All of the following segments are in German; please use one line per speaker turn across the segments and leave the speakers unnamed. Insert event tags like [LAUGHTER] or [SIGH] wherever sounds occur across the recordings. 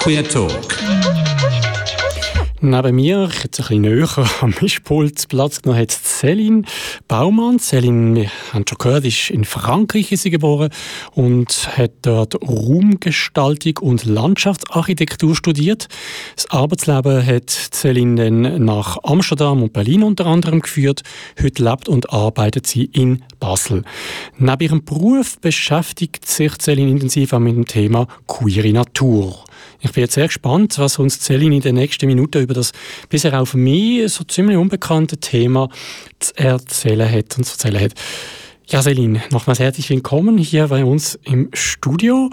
Queer Talk.
Neben mir, jetzt ein bisschen näher am Mischpult, Platz genommen hat Céline Baumann. Céline, wir haben schon gehört, ist in Frankreich ist sie geboren und hat dort Raumgestaltung und Landschaftsarchitektur studiert. Das Arbeitsleben hat Céline dann nach Amsterdam und Berlin unter anderem geführt. Heute lebt und arbeitet sie in Basel. Neben ihrem Beruf beschäftigt sich Céline intensiv auch mit dem Thema queere Natur. Ich bin jetzt sehr gespannt, was uns Celine in den nächsten Minuten über das bisher für mich so ziemlich unbekannte Thema zu erzählen hat und zu erzählen hat. Ja, Celine, nochmals herzlich willkommen hier bei uns im Studio.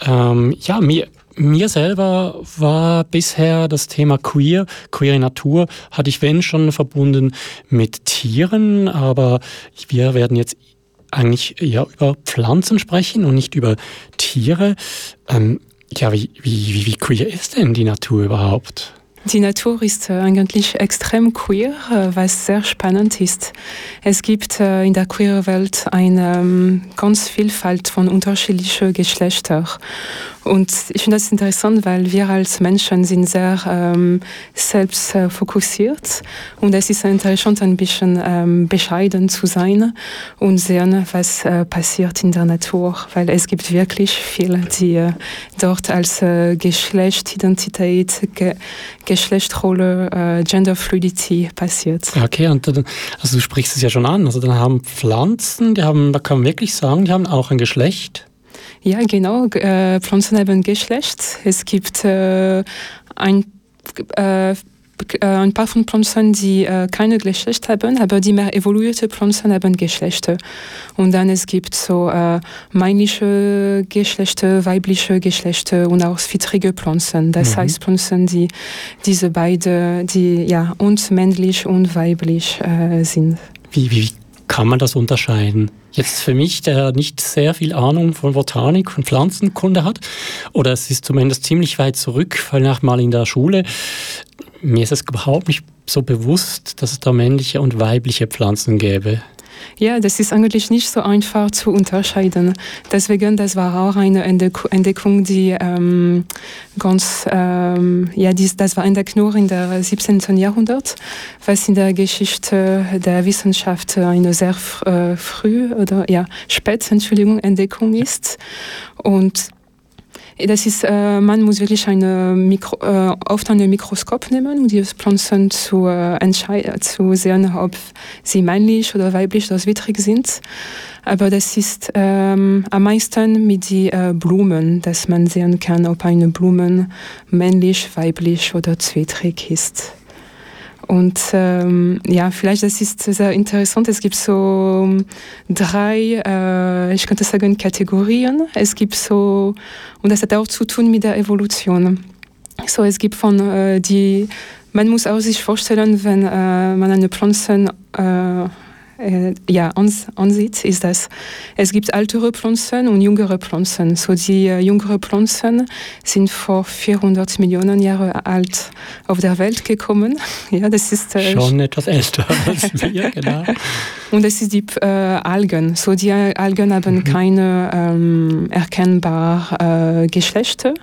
Ähm, ja, mir, mir selber war bisher das Thema queer, queere Natur, hatte ich wenn schon verbunden mit Tieren, aber wir werden jetzt eigentlich eher über Pflanzen sprechen und nicht über Tiere. Ähm, ja, wie, wie, wie queer ist denn die Natur überhaupt?
Die Natur ist äh, eigentlich extrem queer, äh, was sehr spannend ist. Es gibt äh, in der queer Welt eine ähm, ganz Vielfalt von unterschiedlichen Geschlechtern. Und ich finde das interessant, weil wir als Menschen sind sehr ähm, selbst äh, fokussiert und es ist interessant, ein bisschen ähm, bescheiden zu sein und sehen, was äh, passiert in der Natur, weil es gibt wirklich viele, die äh, dort als äh, Geschlechtsidentität, Ge Geschlechtrolle, äh, Genderfluidity passiert.
Okay, und dann, also du sprichst es ja schon an, also dann haben Pflanzen, die haben, da kann man wirklich sagen, die haben auch ein Geschlecht.
Ja, genau. Äh, Pflanzen haben Geschlecht. Es gibt äh, ein, äh, ein paar von Pflanzen, die äh, keine Geschlecht haben, aber die mehr evoluierte Pflanzen haben Geschlechter. Und dann es gibt so äh, männliche Geschlechter, weibliche Geschlechter und auch zwittrige Pflanzen. Das mhm. heißt Pflanzen, die diese beide, die ja und männlich und weiblich äh, sind.
Wie, wie kann man das unterscheiden? Jetzt für mich, der nicht sehr viel Ahnung von Botanik und Pflanzenkunde hat, oder es ist zumindest ziemlich weit zurück, weil nach mal in der Schule, mir ist es überhaupt nicht so bewusst, dass es da männliche und weibliche Pflanzen gäbe.
Ja, das ist eigentlich nicht so einfach zu unterscheiden. Deswegen, das war auch eine Entdeckung, die ähm, ganz, ähm, ja, dies, das war entdeckt nur in der 17. Jahrhundert, was in der Geschichte der Wissenschaft eine sehr äh, früh oder ja, spät, Entschuldigung, Entdeckung ist. Und das ist, äh, man muss wirklich eine Mikro, äh, oft ein Mikroskop nehmen, um die Pflanzen zu, äh, zu sehen, ob sie männlich oder weiblich oder wittrig sind. Aber das ist ähm, am meisten mit den äh, Blumen, dass man sehen kann, ob eine Blume männlich, weiblich oder zwittrig ist. Und ähm, ja, vielleicht das ist sehr interessant. Es gibt so drei, äh, ich könnte sagen, Kategorien. Es gibt so, und das hat auch zu tun mit der Evolution. So, es gibt von äh, die, man muss auch sich vorstellen, wenn äh, man eine Pflanze äh, ja, ans, ansieht, ist das, es gibt ältere Pflanzen und jüngere Pflanzen. So die äh, jüngeren Pflanzen sind vor 400 Millionen Jahren alt auf der Welt gekommen. [LAUGHS]
Ja, das ist äh, schon etwas älter [LAUGHS] als wir, genau. [LAUGHS]
Und das ist die äh, Algen. So die Algen haben mhm. keine ähm, erkennbaren äh, Geschlechter.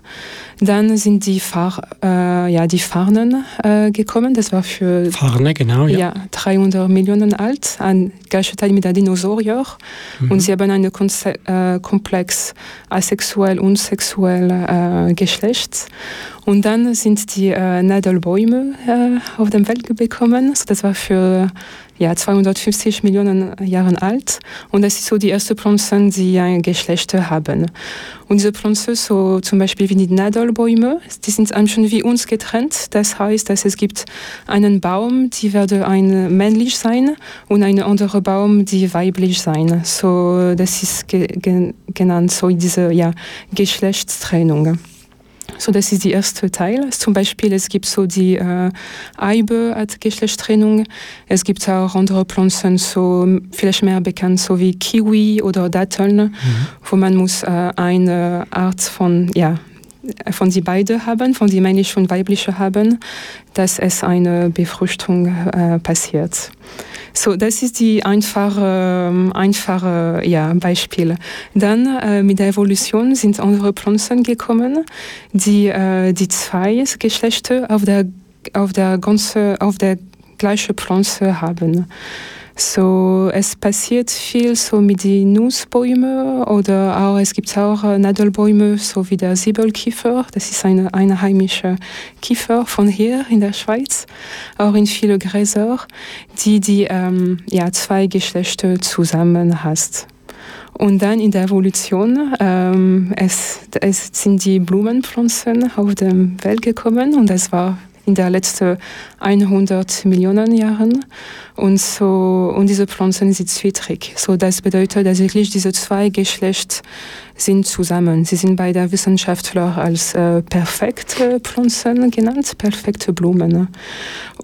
Dann sind die, Fahr, äh, ja, die Farnen äh, gekommen. Das war für
Farne, genau,
ja. ja 300 Millionen alt, ein gleicher Teil mit der Dinosaurier. Mhm. Und sie haben einen äh, Komplex asexuell und sexuell äh, Geschlecht. Und dann sind die äh, Nadelbäume äh, auf der Welt gekommen. So, das war für ja, 250 Millionen Jahre alt. Und das ist so die erste Pflanzen, die ein Geschlecht haben. Und diese Pflanzen, so zum Beispiel wie die Nadelbäume, die sind schon wie uns getrennt. Das heißt, dass es gibt einen Baum, die werde ein männlich sein und einen anderen Baum, die weiblich sein. So, das ist ge genannt so diese ja, Geschlechtstrennung. So, das ist der erste Teil. Zum Beispiel, es gibt so die äh, Eibe als Geschlechtstrennung. Es gibt auch andere Pflanzen, so vielleicht mehr bekannt, so wie Kiwi oder Datteln, mhm. wo man muss äh, eine Art von, ja, von die beiden haben, von die männliche und weibliche haben, dass es eine Befruchtung äh, passiert. So, das ist die einfache, ähm, einfache ja, Beispiel. Dann äh, mit der Evolution sind andere Pflanzen gekommen, die äh, die zwei Geschlechter auf der auf der ganze auf der gleiche Pflanze haben. So, es passiert viel so mit den Nussbäumen oder auch, es gibt auch äh, Nadelbäume, so wie der Siebelkiefer. Das ist eine einheimische Kiefer von hier in der Schweiz, auch in viele Gräser, die die ähm, ja, zwei Geschlechter zusammen hast. Und dann in der Evolution, ähm, es, es sind die Blumenpflanzen auf der Welt gekommen und es war in der letzten 100 Millionen Jahren. Und, so, und diese Pflanzen sind zwittrig. So, das bedeutet, dass wirklich diese zwei Geschlechter sind zusammen. Sie sind bei der Wissenschaftler als äh, perfekte Pflanzen genannt, perfekte Blumen.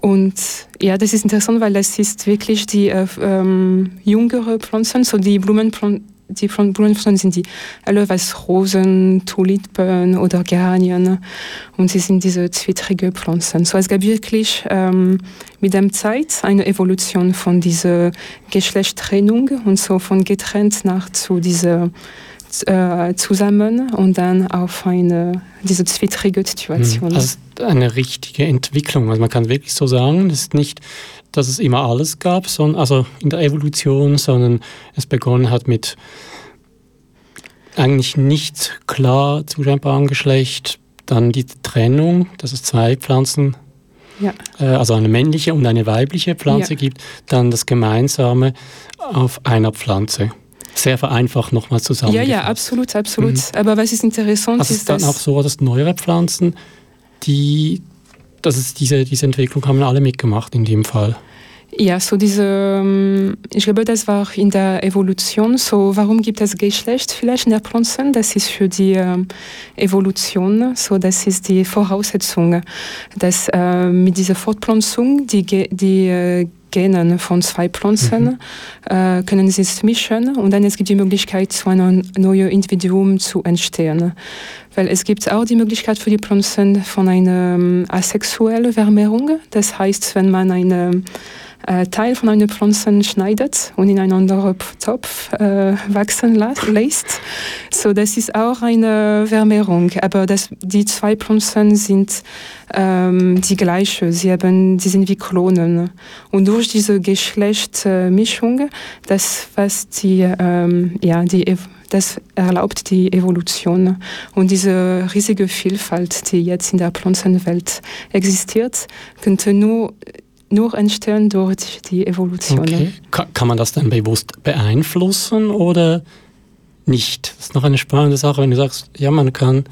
Und ja, das ist interessant, weil das ist wirklich die äh, ähm, jüngere Pflanzen, so die Blumenpflanzen die von Blumenpflanzen sind die alle Rosen, Tulipen oder Geranien und sie sind diese zwittrige Pflanzen. So es gab wirklich ähm, mit der Zeit eine Evolution von dieser Geschlechtstrennung und so von getrennt nach zu dieser äh, zusammen und dann auf eine diese zwittrige Situation.
Also eine richtige Entwicklung. Also man kann wirklich so sagen, es ist nicht, dass es immer alles gab, sondern also in der Evolution, sondern es begonnen hat mit eigentlich nicht klar zuscheinbarem Geschlecht, dann die Trennung, dass es zwei Pflanzen, ja. äh, also eine männliche und eine weibliche Pflanze ja. gibt, dann das Gemeinsame auf einer Pflanze. Sehr vereinfacht nochmal zusammen.
Ja, ja, absolut, absolut. Mhm. Aber was ist interessant
also
ist, ist
dann auch so, dass neuere Pflanzen, die, das ist diese, diese Entwicklung haben alle mitgemacht in dem Fall.
Ja, so diese, ähm, ich glaube, das war in der Evolution. So, warum gibt es Geschlecht vielleicht in der Pflanzen? Das ist für die äh, Evolution. So, das ist die Voraussetzung, dass äh, mit dieser Fortpflanzung die, die äh, Genen von zwei Pflanzen mhm. äh, können sich mischen und dann es gibt die Möglichkeit, zu einem neuen Individuum zu entstehen. Weil es gibt auch die Möglichkeit für die Pflanzen von einer ähm, asexuellen Vermehrung. Das heißt, wenn man eine äh, Teil von einer Pflanze schneidet und in einen anderen Topf äh, wachsen lässt. So, das ist auch eine Vermehrung, aber das, die zwei Pflanzen sind ähm, die gleiche. Sie, haben, sie sind wie Klonen. Und durch diese Geschlechtsmischung, das, was die, ähm, ja, die das erlaubt die Evolution. Und diese riesige Vielfalt, die jetzt in der Pflanzenwelt existiert, könnte nur nur entstehen durch die Evolution. Okay.
Kann man das dann bewusst beeinflussen oder nicht? Das ist noch eine spannende Sache, wenn du sagst, ja, man kann.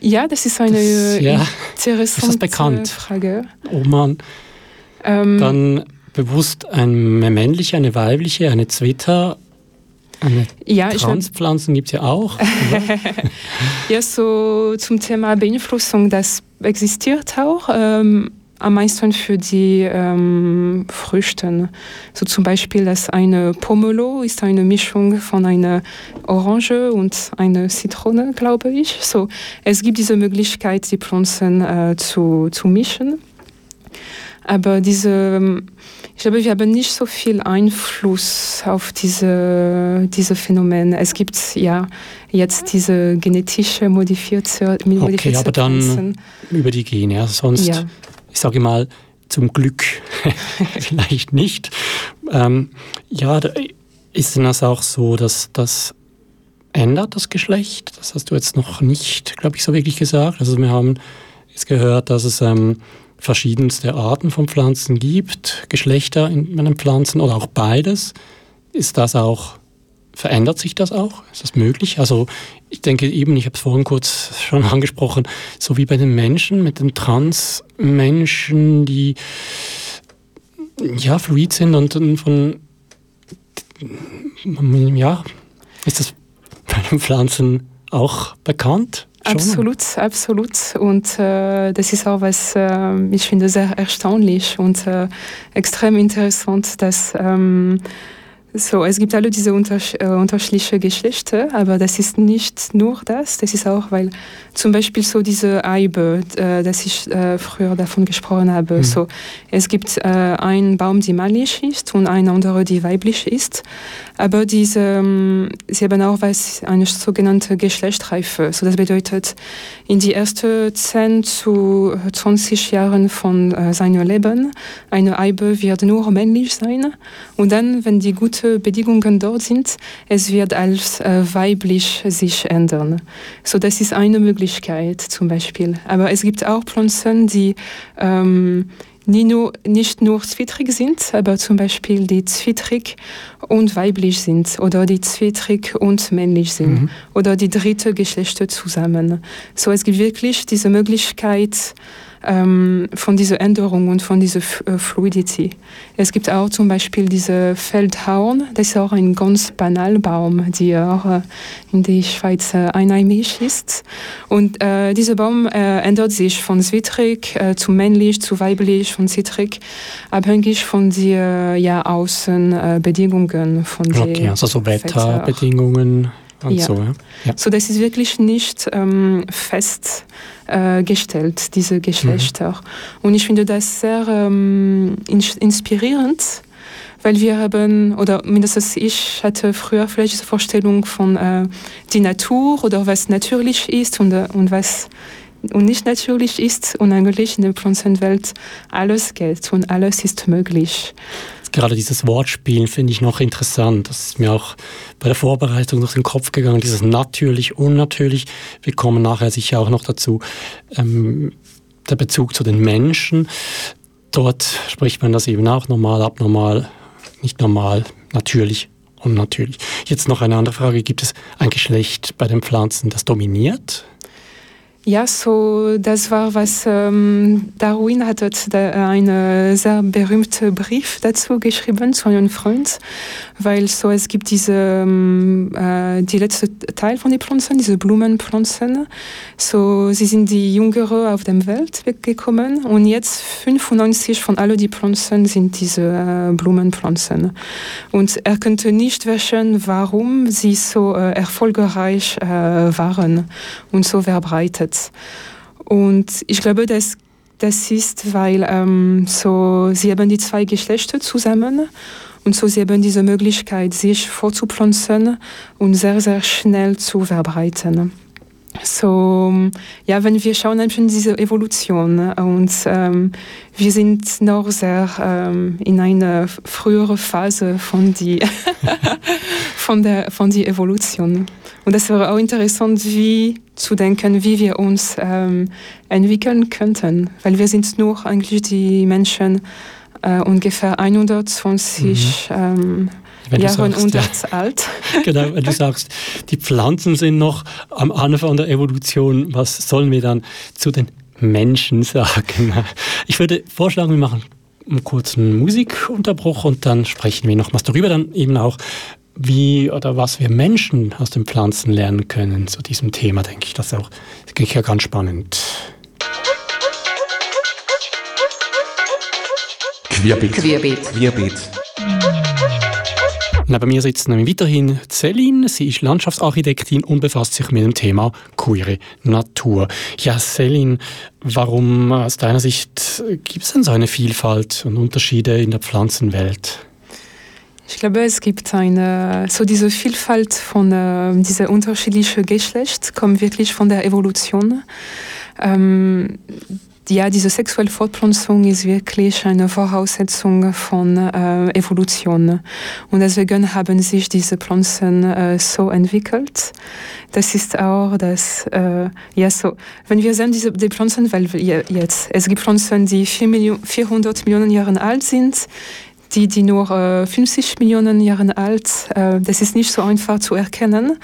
Ja, das ist eine das, ja, interessante ist Frage.
Ob man ähm, dann bewusst eine männliche, eine weibliche, eine Zwitter eine ja, Transpflanzen gibt es ja auch. [LAUGHS]
ja, so zum Thema Beeinflussung, das existiert auch. Ähm, am meisten für die ähm, Früchte. So zum Beispiel, dass eine Pomelo ist eine Mischung von einer Orange und einer Zitrone, glaube ich. So, es gibt diese Möglichkeit, die Pflanzen äh, zu, zu mischen. Aber diese, ich glaube, wir haben nicht so viel Einfluss auf diese, diese Phänomene. Es gibt ja jetzt diese genetische modifizierte,
modifizierte Okay, aber dann Pflanzen. über die Gene, sonst ja ich sage mal, zum Glück [LAUGHS] vielleicht nicht. Ähm, ja, ist das auch so, dass das ändert das Geschlecht. Das hast du jetzt noch nicht, glaube ich, so wirklich gesagt. Also wir haben jetzt gehört, dass es ähm, verschiedenste Arten von Pflanzen gibt, Geschlechter in den Pflanzen oder auch beides. Ist das auch Verändert sich das auch? Ist das möglich? Also ich denke eben, ich habe es vorhin kurz schon [LAUGHS] angesprochen, so wie bei den Menschen, mit den Transmenschen, die ja fluid sind und von ja, ist das [LAUGHS] bei den Pflanzen auch bekannt?
Absolut, absolut. Und äh, das ist auch was, äh, ich finde, sehr erstaunlich und äh, extrem interessant, dass ähm, So, es gibt alle diese unter, äh, unterschiedlichen Geschlechter, aber das ist nicht nur das. Das ist auch, weil zum Beispiel so diese Eibe, äh, dass ich äh, früher davon gesprochen habe. Mhm. So, es gibt äh, einen Baum, die männlich ist und einen anderen, die weiblich ist. Aber diese, ähm, sie haben auch was, eine sogenannte Geschlechtsreife. So, das bedeutet, in die ersten 10 zu 20 Jahren von äh, seinem Leben, eine Eibe wird nur männlich sein. Und dann, wenn die guten Bedingungen dort sind, es wird als äh, weiblich sich ändern. So, das ist eine Möglichkeit zum Beispiel. Aber es gibt auch Pflanzen, die ähm, nicht nur, nicht nur zwittrig sind, aber zum Beispiel die zwittrig und weiblich sind oder die zwittrig und männlich sind mhm. oder die dritte Geschlechter zusammen. So es gibt wirklich diese Möglichkeit, ähm, von dieser Änderung und von dieser äh, Fluidity. Es gibt auch zum Beispiel diese Feldhorn, das ist auch ein ganz banaler Baum, der auch äh, in der Schweiz äh, einheimisch ist. Und äh, dieser Baum äh, ändert sich von zwittrig äh, zu männlich, zu weiblich, von zwittrig, abhängig von den ja, Außenbedingungen. von
okay, also so Wetterbedingungen und ja. so. Ja.
ja. So, das ist wirklich nicht ähm, festgestellt, äh, diese Geschlechter. Mhm. Und ich finde das sehr ähm, inspirierend, weil wir haben, oder mindestens ich hatte früher vielleicht diese Vorstellung von äh, die Natur oder was natürlich ist und, äh, und was und nicht natürlich ist und eigentlich in der Pflanzenwelt alles geht und alles ist möglich
gerade dieses Wortspielen finde ich noch interessant. Das ist mir auch bei der Vorbereitung durch den Kopf gegangen, dieses natürlich, unnatürlich. Wir kommen nachher sicher auch noch dazu. Ähm, der Bezug zu den Menschen. Dort spricht man das eben auch normal, abnormal, nicht normal, natürlich, unnatürlich. Jetzt noch eine andere Frage. Gibt es ein Geschlecht bei den Pflanzen, das dominiert?
Ja, so das war was ähm, Darwin hat einen sehr berühmten Brief dazu geschrieben zu einem Freund, weil so es gibt diese ähm, äh, die letzte Teil von den Pflanzen, diese Blumenpflanzen. So sie sind die jüngere auf der Welt weggekommen und jetzt 95 von allen die Pflanzen sind diese äh, Blumenpflanzen. Und er könnte nicht wissen, warum sie so äh, erfolgreich äh, waren und so verbreitet. Und ich glaube, dass das ist, weil ähm, so, sie haben die zwei Geschlechter zusammen und so sie haben diese Möglichkeit, sich vorzupflanzen und sehr, sehr schnell zu verbreiten. So, ja, wenn wir schauen einfach diese Evolution und ähm, wir sind noch sehr ähm, in einer früheren Phase von die [LAUGHS] von der von die Evolution und das wäre auch interessant, wie zu denken, wie wir uns ähm, entwickeln könnten, weil wir sind nur eigentlich die Menschen äh, ungefähr 120 mhm. Ähm, Jahre und ja. alt. [LAUGHS]
genau, wenn du sagst, die Pflanzen sind noch am Anfang der Evolution, was sollen wir dann zu den Menschen sagen? [LAUGHS] Ich würde vorschlagen, wir machen einen kurzen Musikunterbruch und dann sprechen wir nochmals darüber, dann eben auch, wie oder was wir Menschen aus den Pflanzen lernen können zu diesem Thema, denke ich, das ist auch das ist ja ganz spannend. Querbeet. Querbeet. Querbeet. Neben mir sitzt nämlich weiterhin Céline. Sie ist Landschaftsarchitektin und befasst sich mit dem Thema queere Natur. Ja, Céline, warum aus deiner Sicht gibt es denn so eine Vielfalt und Unterschiede in der Pflanzenwelt?
Ich glaube, es gibt eine, so diese Vielfalt von äh, dieser unterschiedlichen Geschlecht kommt wirklich von der Evolution. Ähm, ja, diese sexuelle Fortpflanzung ist wirklich eine Voraussetzung von äh, Evolution. Und deswegen haben sich diese Pflanzen äh, so entwickelt. Das ist auch das, äh, ja, so, wenn wir sehen, diese, die Pflanzen, weil jetzt, es gibt Pflanzen, die 4 Millionen, 400 Millionen Jahre alt sind, die, die nur äh, 50 Millionen Jahre alt, äh, das ist nicht so einfach zu erkennen,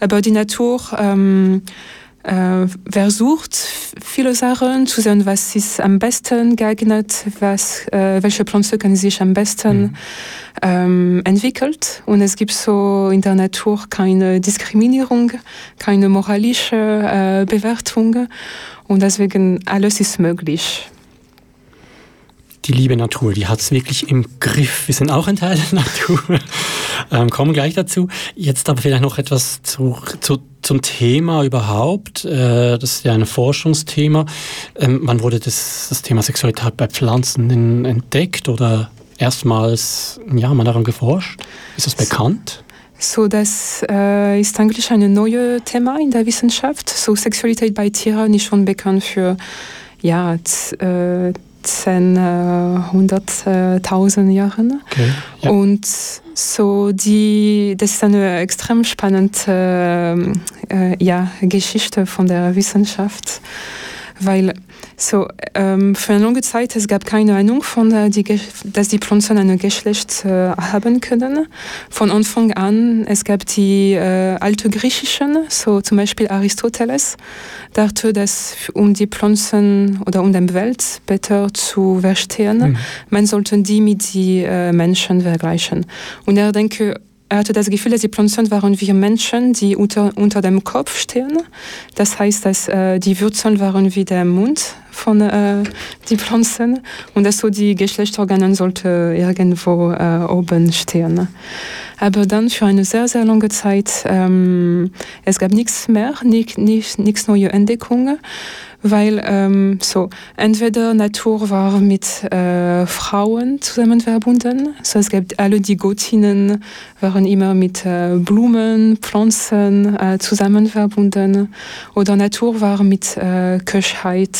aber die Natur ähm, äh, versucht viele Sachen zu sehen, was ist am besten geeignet, was, äh, welche Pflanze kann sich am besten mhm. ähm, entwickelt. Und es gibt so in der Natur keine Diskriminierung, keine moralische äh, Bewertung und deswegen alles ist möglich
die liebe Natur, die hat es wirklich im Griff. Wir sind auch ein Teil der Natur. [LAUGHS] ähm, kommen gleich dazu. Jetzt aber vielleicht noch etwas zu, zu, zum Thema überhaupt. Äh, das ist ja ein Forschungsthema. Ähm, wann wurde das, das Thema Sexualität bei Pflanzen in, entdeckt oder erstmals ja, mal daran geforscht? Ist das bekannt?
So, das äh, ist eigentlich ein neues Thema in der Wissenschaft. So, Sexualität bei Tieren ist schon bekannt für ja, 10, äh, 100.000 Jahren. Okay, ja. Und so die, das ist eine extrem spannende äh, ja, Geschichte von der Wissenschaft, weil so, ähm, für eine lange Zeit es gab keine Ahnung von, äh, die, dass die Pflanzen ein Geschlecht äh, haben können. Von Anfang an, es gab die äh, alte Griechischen, so zum Beispiel Aristoteles, dachte, dass um die Pflanzen oder um die Welt besser zu verstehen, mhm. man sollte die mit den äh, Menschen vergleichen. Und er denke, er hatte das Gefühl, dass die Pflanzen waren wie Menschen, die unter, unter dem Kopf stehen. Das heißt, dass äh, die Wurzeln waren wie der Mund von äh, den Pflanzen und dass so die Geschlechtsorgane sollte irgendwo äh, oben stehen. Aber dann für eine sehr, sehr lange Zeit, ähm, es gab nichts mehr, nichts nicht, neue Entdeckungen weil ähm, so entweder Natur war mit äh, Frauen zusammen verbunden, so es gibt alle die Göttinnen waren immer mit äh, Blumen, Pflanzen äh, zusammen verbunden oder Natur war mit äh, Köchheit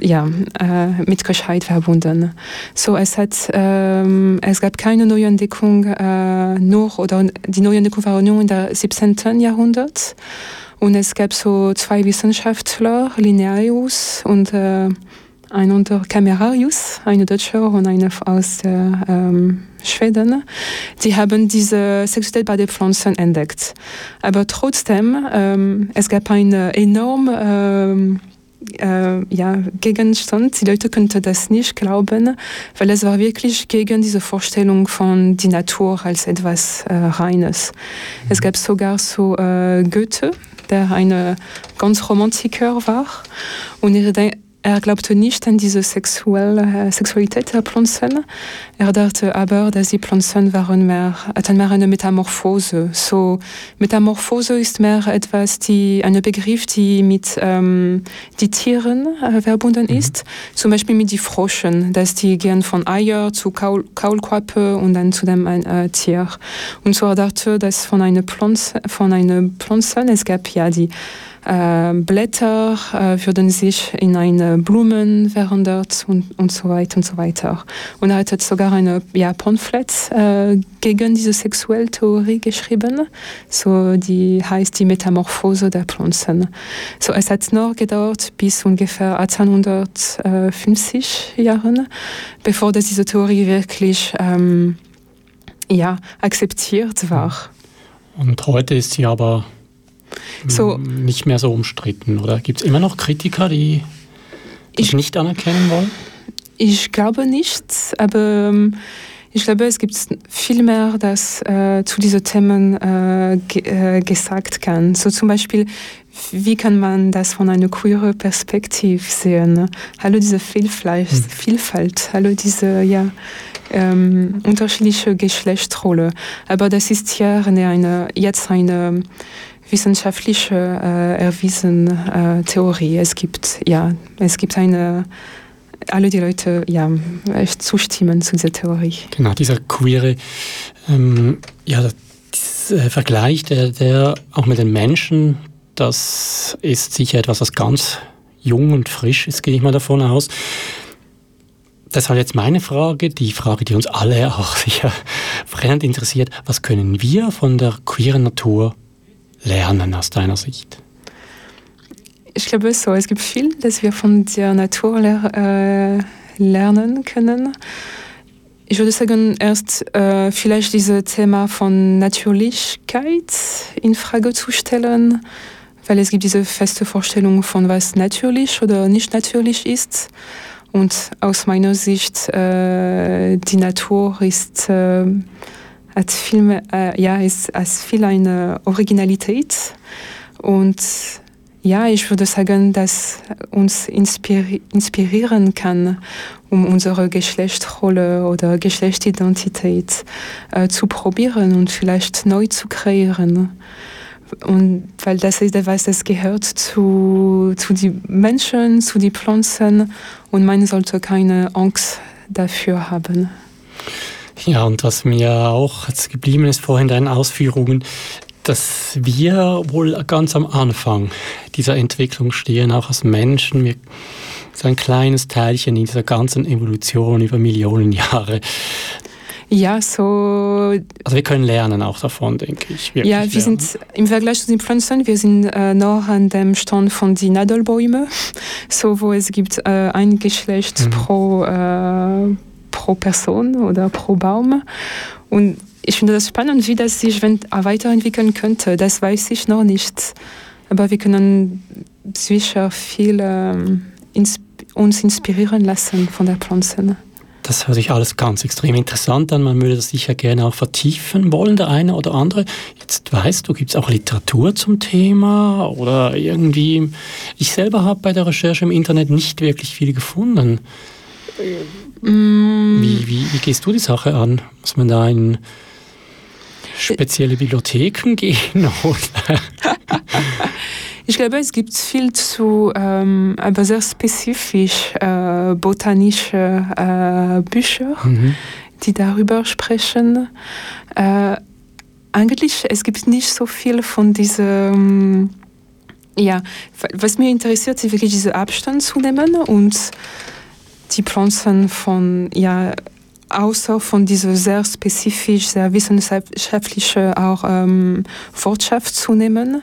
ja, äh, mit Köchheit verbunden. So, es hat, ähm, es gab keine neue Entdeckung, äh, nur, oder die neue Entdeckung war nur in der 17. Jahrhundert. Und es gab so zwei Wissenschaftler, Linearius und äh, ein unter Camerarius, eine Deutsche und eine aus der, ähm, Schweden, die haben diese Sexualität bei den Pflanzen entdeckt. Aber trotzdem, ähm, es gab eine enorme ähm, äh, ja, Gegenstand. Die Leute könnten das nicht glauben, weil es war wirklich gegen diese Vorstellung von die Natur als etwas äh, Reines. Es gab sogar so äh, Goethe, der ein ganz Romantiker war und er er glaubte nicht an diese sexuelle äh, Sexualität der Pflanzen. Er dachte aber, dass die Pflanzen waren mehr, hatten mehr eine Metamorphose. So, Metamorphose ist mehr etwas, die, ein Begriff, die mit ähm, die Tieren äh, verbunden mhm. ist. Zum Beispiel mit die Froschen, dass die gehen von Eier zu Kaul Kaulquappe und dann zu dem äh, Tier. Und so er dachte, dass von einer Pflanze, von einer Pflanze, es gab ja die äh, Blätter äh, würden sich in eine Blumen verändert und, und so weiter und so weiter. Und er hat sogar eine ja, Pamphlet äh, gegen diese sexuelle Theorie geschrieben, so die heißt die Metamorphose der Pflanzen. So es hat noch gedauert bis ungefähr 1850 Jahren, bevor dass diese Theorie wirklich ähm, ja, akzeptiert war.
Und heute ist sie aber so, nicht mehr so umstritten, oder? Gibt es immer noch Kritiker, die das ich, nicht anerkennen wollen?
Ich glaube nicht, aber ähm, ich glaube, es gibt viel mehr, das äh, zu diesen Themen äh, ge äh, gesagt kann. So zum Beispiel, wie kann man das von einer queeren Perspektive sehen? Hallo diese Vielfalt, hm. Vielfalt, hallo diese ja, ähm, unterschiedliche Geschlechtsrolle. Aber das ist ja eine, jetzt eine wissenschaftliche äh, erwiesen äh, Theorie. Es gibt ja, es gibt eine alle die Leute ja zustimmen zu dieser Theorie.
Genau, dieser queere ähm, ja, dieser Vergleich, der, der auch mit den Menschen, das ist sicher etwas, was ganz jung und frisch ist, gehe ich mal davon aus. Deshalb jetzt meine Frage, die Frage, die uns alle auch [LAUGHS] sicher brennend interessiert. Was können wir von der queeren Natur lernen aus deiner Sicht?
Ich glaube so, es gibt viel, das wir von der Natur äh, lernen können. Ich würde sagen, erst äh, vielleicht dieses Thema von Natürlichkeit in Frage zu stellen, weil es gibt diese feste Vorstellung von was natürlich oder nicht natürlich ist. Und aus meiner Sicht, äh, die Natur ist äh, hat viel äh, ja, ist, ist viel eine Originalität und ja, ich würde sagen, dass uns inspiri inspirieren kann, um unsere Geschlechtsrolle oder Geschlechtsidentität äh, zu probieren und vielleicht neu zu kreieren. Und weil das ist etwas, das gehört zu, zu den Menschen, zu den Pflanzen und man sollte keine Angst dafür haben.
Ja, und was mir auch geblieben ist vorhin deinen Ausführungen, dass wir wohl ganz am Anfang dieser Entwicklung stehen, auch als Menschen. Wir sind ein kleines Teilchen in dieser ganzen Evolution über Millionen Jahre.
Ja, so.
Also wir können lernen auch davon, denke ich.
ja, wir lernen. sind im Vergleich zu den Pflanzen, wir sind äh, noch an dem Stand von den Nadelbäumen, so wo es gibt äh, ein Geschlecht mhm. pro, äh, pro Person oder pro Baum. Und ich finde das spannend, wie das sich weiterentwickeln könnte. Das weiß ich noch nicht. Aber wir können sicher viel ähm, uns inspirieren lassen von der Pflanze.
Das hört sich alles ganz extrem interessant an. Man würde das sicher gerne auch vertiefen wollen, der eine oder andere. Jetzt weißt du, gibt es auch Literatur zum Thema oder irgendwie. Ich selber habe bei der Recherche im Internet nicht wirklich viel gefunden. Mm. Wie, wie, wie gehst du die Sache an? Muss man da in spezielle Bibliotheken gehen? [LAUGHS] [LAUGHS]
ich glaube, es gibt viel zu, ähm, aber sehr spezifisch äh, botanische äh, Bücher, mhm. die darüber sprechen. Äh, eigentlich, es gibt nicht so viel von diesem, ja, was mir interessiert, ist wirklich diesen Abstand zu nehmen und die Pflanzen von, ja, außer von dieser sehr spezifisch, sehr wissenschaftlichen auch ähm, Wortschaft zu nehmen.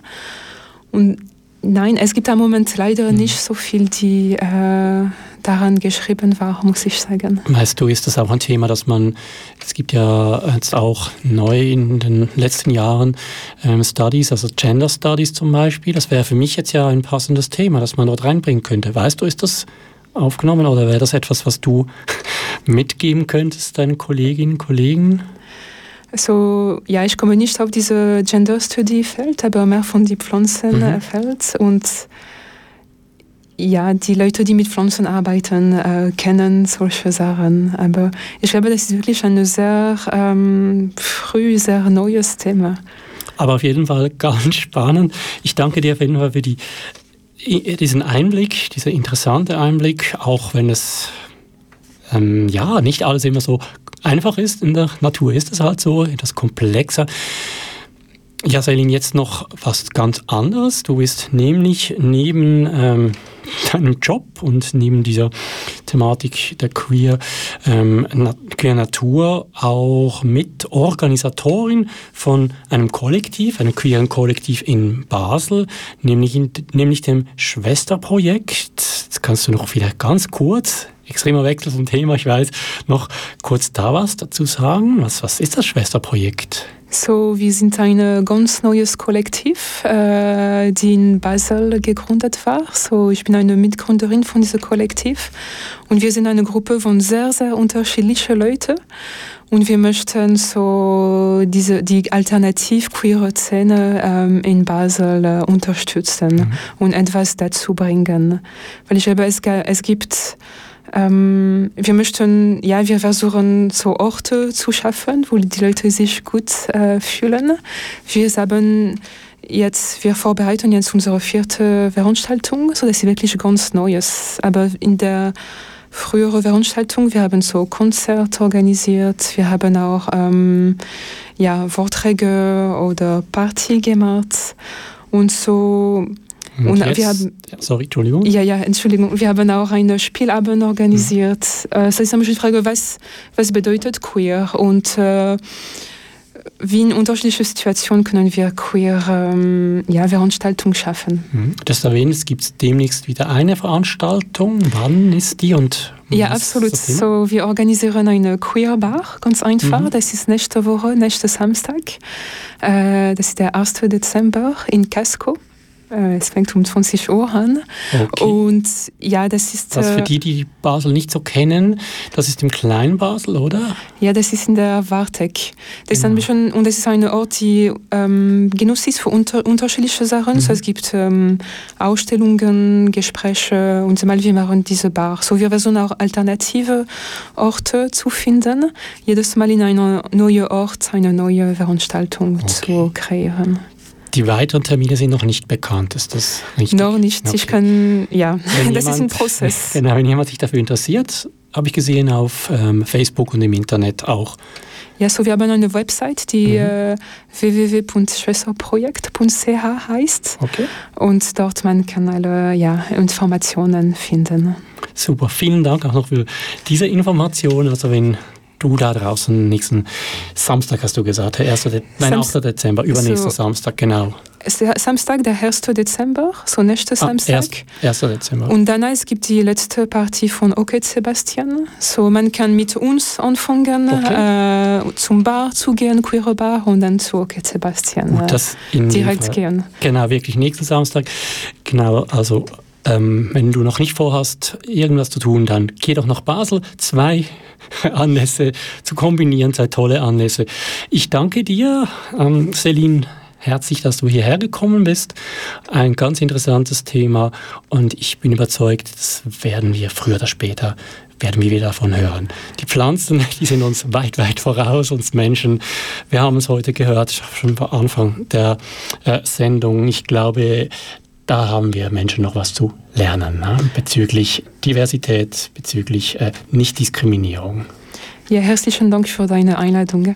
Und nein, es gibt im Moment leider mhm. nicht so viel, die äh, daran geschrieben war, muss ich sagen.
Weißt du, ist das auch ein Thema, dass man, es gibt ja jetzt auch neu in den letzten Jahren ähm, Studies, also Gender Studies zum Beispiel, das wäre für mich jetzt ja ein passendes Thema, das man dort reinbringen könnte. Weißt du, ist das aufgenommen oder wäre das etwas, was du [LAUGHS] mitgeben könntest deinen Kolleginnen und Kollegen?
Also, ja, ich komme nicht auf diese Gender Study Feld, aber mehr von die Pflanzen mhm. Feld und ja, die Leute, die mit Pflanzen arbeiten, äh, kennen solche Sachen. Aber ich glaube, das ist wirklich ein sehr ähm, früh, sehr neues Thema.
Aber auf jeden Fall [LAUGHS] ganz spannend. Ich danke dir auf jeden Fall für die diesen Einblick, dieser interessante Einblick, auch wenn es ähm, ja nicht alles immer so einfach ist in der Natur, ist es halt so, etwas komplexer. Ja, Selin, jetzt noch was ganz anderes. Du bist nämlich neben ähm, [LAUGHS] deinem Job und neben dieser Thematik der Queer, ähm, Na Queer Natur auch Mitorganisatorin von einem Kollektiv, einem queeren Kollektiv in Basel, nämlich, in, nämlich dem Schwesterprojekt. Jetzt kannst du noch wieder ganz kurz extremer Wechsel vom Thema, ich weiß, noch kurz da was dazu sagen. Was, was ist das Schwesterprojekt?
So, wir sind ein ganz neues Kollektiv, äh, die in Basel gegründet war. So, ich bin eine Mitgründerin von diesem Kollektiv und wir sind eine Gruppe von sehr, sehr unterschiedlichen Leuten. Und wir möchten so diese, die alternativ queere Szene ähm, in Basel äh, unterstützen mhm. und etwas dazu bringen. Weil ich glaube, es, es gibt ähm, wir möchten, ja, wir versuchen so Orte zu schaffen, wo die Leute sich gut äh, fühlen. Wir haben jetzt, wir vorbereiten jetzt unsere vierte Veranstaltung, so das ist wirklich ganz Neues. Aber in der früheren Veranstaltung, wir haben so Konzerte organisiert, wir haben auch ähm, ja, Vorträge oder Party gemacht und so
und, und wir haben, sorry, Entschuldigung.
Ja, ja, Entschuldigung. Wir haben auch einen Spielabend organisiert. Mhm. Das ist eine Frage, was, was bedeutet queer und äh, wie in unterschiedlichen Situationen können wir queer ähm, ja, Veranstaltungen schaffen.
Mhm. Du hast erwähnt, es gibt demnächst wieder eine Veranstaltung. Wann ist die und
ja, absolut. So, wir organisieren eine Queer Bar, ganz einfach. Mhm. Das ist nächste Woche, nächste Samstag. Äh, das ist der 1. Dezember in Casco. Äh, es fängt um 20 Uhr an. Okay. Und ja, das ist.
Das für äh, die, die Basel nicht so kennen, das ist im Kleinen Basel, oder?
Ja, das ist in der Wartek. Das genau. ist ein bisschen, und das ist ein Ort, die ähm, Genuss ist für unter, unterschiedliche Sachen. Mhm. So, es gibt ähm, Ausstellungen, Gespräche und so mal, wir machen diese Bar. So, wir versuchen auch alternative Orte zu finden. Jedes Mal in einem neuen Ort eine neue Veranstaltung okay. zu kreieren.
Die weiteren Termine sind noch nicht bekannt, ist das richtig?
Noch nicht. Okay. Ich kann, ja, wenn [LAUGHS] das jemand, ist ein Prozess. [LAUGHS]
Genau, wenn jemand sich dafür interessiert, habe ich gesehen auf ähm, Facebook und im Internet auch.
Ja, so wir haben eine Website, die mhm. äh, www.schwesterprojekt.ch heißt. Okay. Und dort man kann alle ja, Informationen finden.
Super, vielen Dank auch noch für diese Information. Also wenn du da draußen nächsten Samstag, hast du gesagt, der 1. De nein, 8. Dezember, übernächster so, Samstag, genau.
Samstag, der 1. Dezember, so nächster ah, Samstag.
1. Dezember.
Und danach es gibt die letzte Partie von Okay Sebastian. So man kann mit uns anfangen, okay. äh, zum Bar zu gehen, Queer Bar und dann zu Okay Sebastian
äh, das direkt gehen. Genau, wirklich nächsten Samstag. Genau, also ähm, wenn du noch nicht vorhast, irgendwas zu tun, dann geh doch nach Basel. Zwei [LAUGHS] Anlässe zu kombinieren, zwei tolle Anlässe. Ich danke dir, ähm, Celine herzlich, dass du hierher gekommen bist. Ein ganz interessantes Thema und ich bin überzeugt, das werden wir früher oder später werden wir wieder davon hören. Die Pflanzen, [LAUGHS] die sind uns weit, weit voraus, uns Menschen. Wir haben es heute gehört, schon am Anfang der äh, Sendung. Ich glaube, da haben wir Menschen noch was zu lernen ne? bezüglich Diversität, bezüglich äh, Nichtdiskriminierung.
Ja, herzlichen Dank für deine Einleitung.